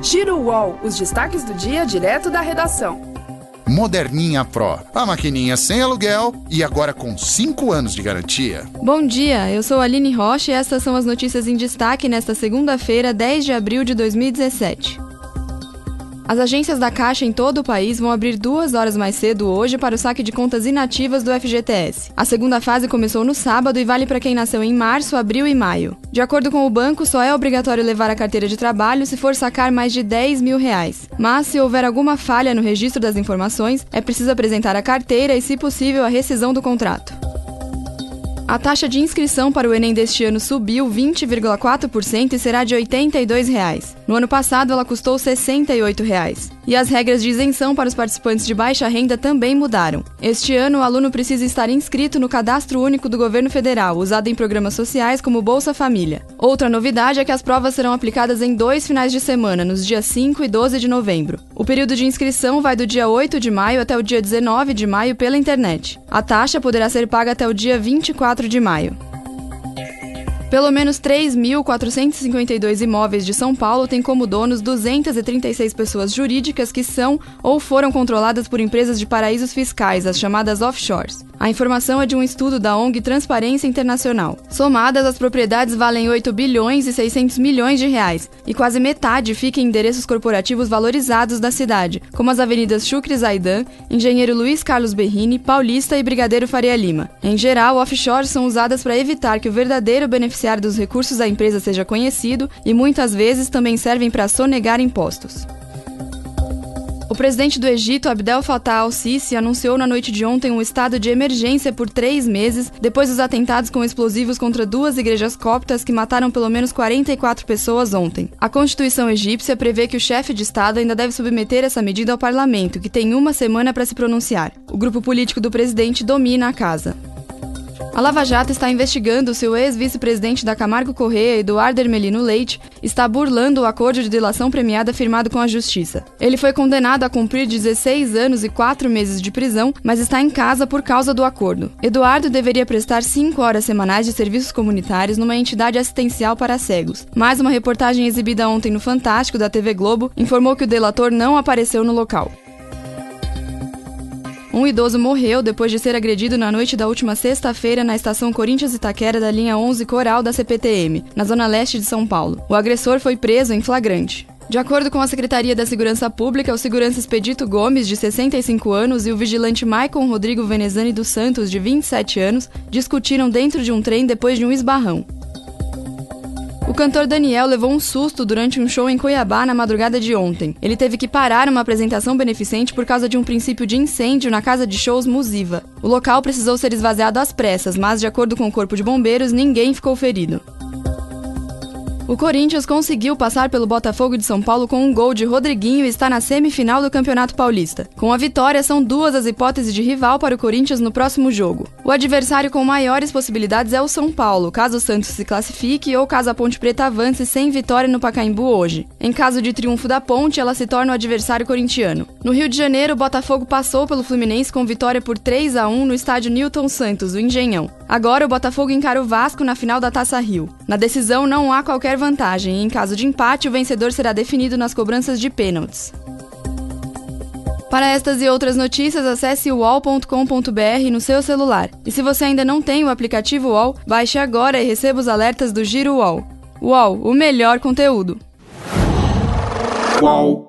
Giro UOL, os destaques do dia direto da redação. Moderninha Pro, a maquininha sem aluguel e agora com 5 anos de garantia. Bom dia, eu sou Aline Rocha e essas são as notícias em destaque nesta segunda-feira, 10 de abril de 2017. As agências da Caixa em todo o país vão abrir duas horas mais cedo hoje para o saque de contas inativas do FGTS. A segunda fase começou no sábado e vale para quem nasceu em março, abril e maio. De acordo com o banco, só é obrigatório levar a carteira de trabalho se for sacar mais de 10 mil reais. Mas, se houver alguma falha no registro das informações, é preciso apresentar a carteira e, se possível, a rescisão do contrato. A taxa de inscrição para o Enem deste ano subiu 20,4% e será de 82 reais. No ano passado, ela custou 68 reais. E as regras de isenção para os participantes de baixa renda também mudaram. Este ano, o aluno precisa estar inscrito no Cadastro Único do Governo Federal, usado em programas sociais como Bolsa Família. Outra novidade é que as provas serão aplicadas em dois finais de semana, nos dias 5 e 12 de novembro. O período de inscrição vai do dia 8 de maio até o dia 19 de maio pela internet. A taxa poderá ser paga até o dia 24 de maio. Pelo menos 3.452 imóveis de São Paulo têm como donos 236 pessoas jurídicas que são ou foram controladas por empresas de paraísos fiscais, as chamadas offshores. A informação é de um estudo da ONG Transparência Internacional. Somadas, as propriedades valem 8 bilhões e 600 milhões de reais, e quase metade fica em endereços corporativos valorizados da cidade, como as avenidas Chucre Zaidan, Engenheiro Luiz Carlos Berrini, Paulista e Brigadeiro Faria Lima. Em geral, offshores são usadas para evitar que o verdadeiro beneficiário dos recursos da empresa seja conhecido e muitas vezes também servem para sonegar impostos. O presidente do Egito, Abdel Fattah al-Sisi, anunciou na noite de ontem um estado de emergência por três meses depois dos atentados com explosivos contra duas igrejas coptas que mataram pelo menos 44 pessoas ontem. A Constituição egípcia prevê que o chefe de Estado ainda deve submeter essa medida ao parlamento, que tem uma semana para se pronunciar. O grupo político do presidente domina a casa. A Lava Jato está investigando se o ex-vice-presidente da Camargo Correia, Eduardo Hermelino Leite, está burlando o acordo de delação premiada firmado com a Justiça. Ele foi condenado a cumprir 16 anos e 4 meses de prisão, mas está em casa por causa do acordo. Eduardo deveria prestar 5 horas semanais de serviços comunitários numa entidade assistencial para cegos. Mais uma reportagem exibida ontem no Fantástico da TV Globo informou que o delator não apareceu no local. Um idoso morreu depois de ser agredido na noite da última sexta-feira na estação Corinthians Itaquera da linha 11 Coral da CPTM, na zona leste de São Paulo. O agressor foi preso em flagrante. De acordo com a Secretaria da Segurança Pública, o segurança Expedito Gomes, de 65 anos, e o vigilante Maicon Rodrigo Venezani dos Santos, de 27 anos, discutiram dentro de um trem depois de um esbarrão. O cantor Daniel levou um susto durante um show em Cuiabá na madrugada de ontem. Ele teve que parar uma apresentação beneficente por causa de um princípio de incêndio na casa de shows Musiva. O local precisou ser esvaziado às pressas, mas, de acordo com o Corpo de Bombeiros, ninguém ficou ferido. O Corinthians conseguiu passar pelo Botafogo de São Paulo com um gol de Rodriguinho e está na semifinal do Campeonato Paulista. Com a vitória, são duas as hipóteses de rival para o Corinthians no próximo jogo. O adversário com maiores possibilidades é o São Paulo, caso o Santos se classifique ou caso a Ponte Preta avance sem vitória no Pacaembu hoje. Em caso de triunfo da Ponte, ela se torna o adversário corintiano. No Rio de Janeiro, o Botafogo passou pelo Fluminense com vitória por 3 a 1 no estádio Newton Santos, o Engenhão. Agora o Botafogo encara o Vasco na final da Taça Rio. Na decisão não há qualquer vantagem e em caso de empate o vencedor será definido nas cobranças de pênaltis. Para estas e outras notícias, acesse uol.com.br no seu celular. E se você ainda não tem o aplicativo UOL, baixe agora e receba os alertas do Giro UOL. UOL, o melhor conteúdo. UOL.